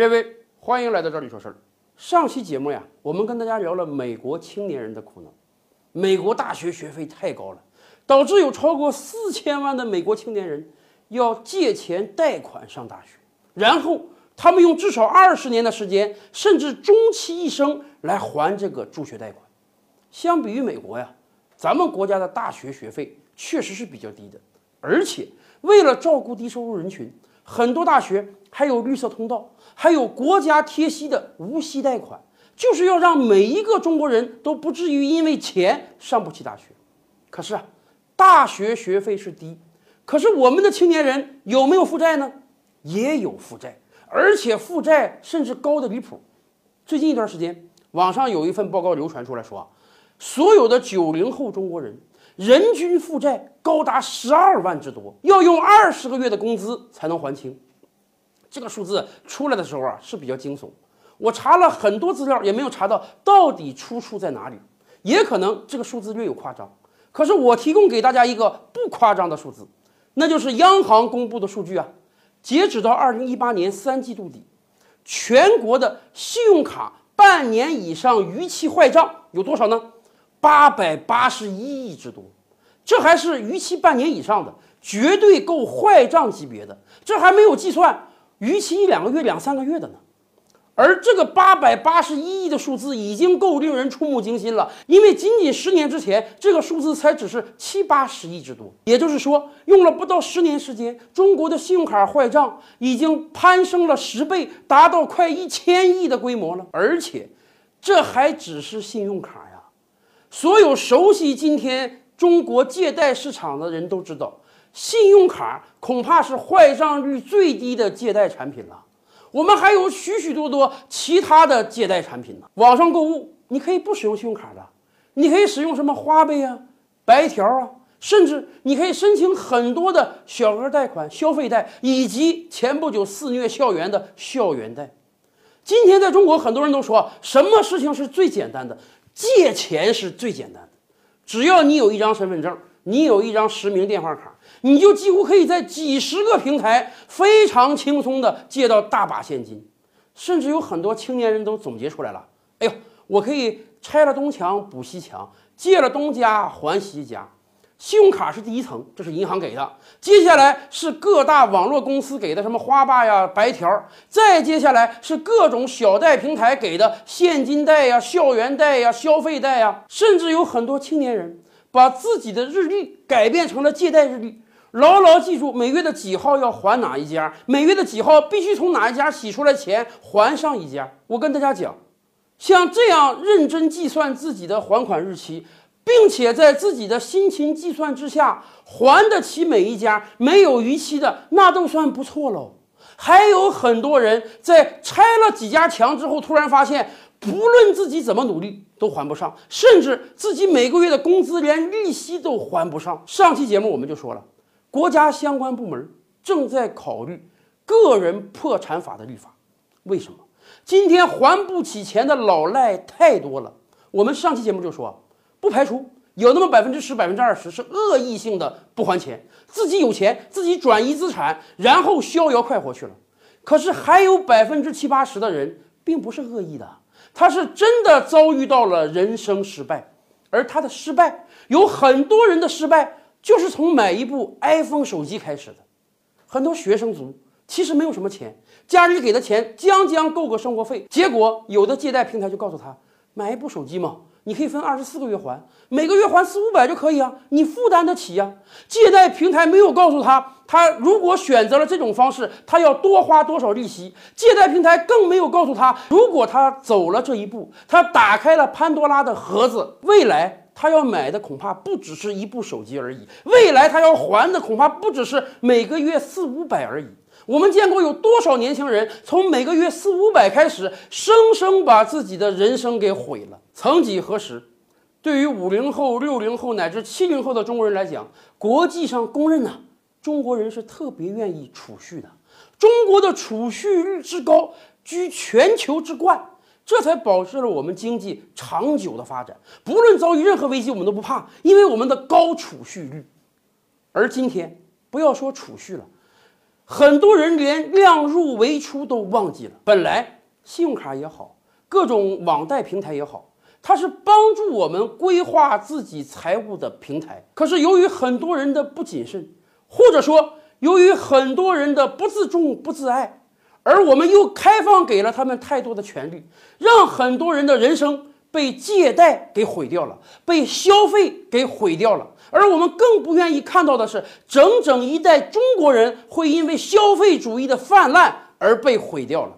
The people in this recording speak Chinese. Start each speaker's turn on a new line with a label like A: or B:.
A: 各位，欢迎来到这里说事儿。上期节目呀，我们跟大家聊了美国青年人的苦恼。美国大学学费太高了，导致有超过四千万的美国青年人要借钱贷款上大学，然后他们用至少二十年的时间，甚至终其一生来还这个助学贷款。相比于美国呀，咱们国家的大学学费确实是比较低的，而且为了照顾低收入人群，很多大学还有绿色通道，还有国家贴息的无息贷款。就是要让每一个中国人都不至于因为钱上不起大学。可是啊，大学学费是低，可是我们的青年人有没有负债呢？也有负债，而且负债甚至高的离谱。最近一段时间，网上有一份报告流传出来说，所有的九零后中国人人均负债高达十二万之多，要用二十个月的工资才能还清。这个数字出来的时候啊，是比较惊悚。我查了很多资料，也没有查到到底出处在哪里，也可能这个数字略有夸张。可是我提供给大家一个不夸张的数字，那就是央行公布的数据啊。截止到二零一八年三季度底，全国的信用卡半年以上逾期坏账有多少呢？八百八十一亿之多。这还是逾期半年以上的，绝对够坏账级别的。这还没有计算逾期一两个月、两三个月的呢。而这个八百八十一亿的数字已经够令人触目惊心了，因为仅仅十年之前，这个数字才只是七八十亿之多。也就是说，用了不到十年时间，中国的信用卡坏账已经攀升了十倍，达到快一千亿的规模了。而且，这还只是信用卡呀！所有熟悉今天中国借贷市场的人都知道，信用卡恐怕是坏账率最低的借贷产品了。我们还有许许多多其他的借贷产品呢。网上购物，你可以不使用信用卡的，你可以使用什么花呗啊、白条啊，甚至你可以申请很多的小额贷款、消费贷，以及前不久肆虐校园的校园贷。今天在中国，很多人都说什么事情是最简单的？借钱是最简单的，只要你有一张身份证，你有一张实名电话卡。你就几乎可以在几十个平台非常轻松的借到大把现金，甚至有很多青年人都总结出来了：哎呦，我可以拆了东墙补西墙，借了东家还西家。信用卡是第一层，这是银行给的；接下来是各大网络公司给的，什么花吧呀、白条；再接下来是各种小贷平台给的现金贷呀、校园贷呀、消费贷呀，甚至有很多青年人把自己的日历改变成了借贷日历。牢牢记住每月的几号要还哪一家，每月的几号必须从哪一家洗出来钱还上一家。我跟大家讲，像这样认真计算自己的还款日期，并且在自己的辛勤计算之下还得起每一家没有逾期的，那都算不错喽。还有很多人在拆了几家墙之后，突然发现，不论自己怎么努力都还不上，甚至自己每个月的工资连利息都还不上。上期节目我们就说了。国家相关部门正在考虑个人破产法的立法，为什么？今天还不起钱的老赖太多了。我们上期节目就说，不排除有那么百分之十、百分之二十是恶意性的不还钱，自己有钱自己转移资产，然后逍遥快活去了。可是还有百分之七八十的人并不是恶意的，他是真的遭遇到了人生失败，而他的失败有很多人的失败。就是从买一部 iPhone 手机开始的，很多学生族其实没有什么钱，家里给的钱将将够个生活费。结果有的借贷平台就告诉他，买一部手机嘛，你可以分二十四个月还，每个月还四五百就可以啊，你负担得起呀。借贷平台没有告诉他，他如果选择了这种方式，他要多花多少利息。借贷平台更没有告诉他，如果他走了这一步，他打开了潘多拉的盒子，未来。他要买的恐怕不只是一部手机而已，未来他要还的恐怕不只是每个月四五百而已。我们见过有多少年轻人从每个月四五百开始，生生把自己的人生给毁了。曾几何时，对于五零后、六零后乃至七零后的中国人来讲，国际上公认呐，中国人是特别愿意储蓄的。中国的储蓄率之高，居全球之冠。这才保持了我们经济长久的发展，不论遭遇任何危机，我们都不怕，因为我们的高储蓄率。而今天，不要说储蓄了，很多人连量入为出都忘记了。本来信用卡也好，各种网贷平台也好，它是帮助我们规划自己财务的平台。可是由于很多人的不谨慎，或者说由于很多人的不自重、不自爱，而我们又开放给了他们太多的权利，让很多人的人生。被借贷给毁掉了，被消费给毁掉了，而我们更不愿意看到的是，整整一代中国人会因为消费主义的泛滥而被毁掉了。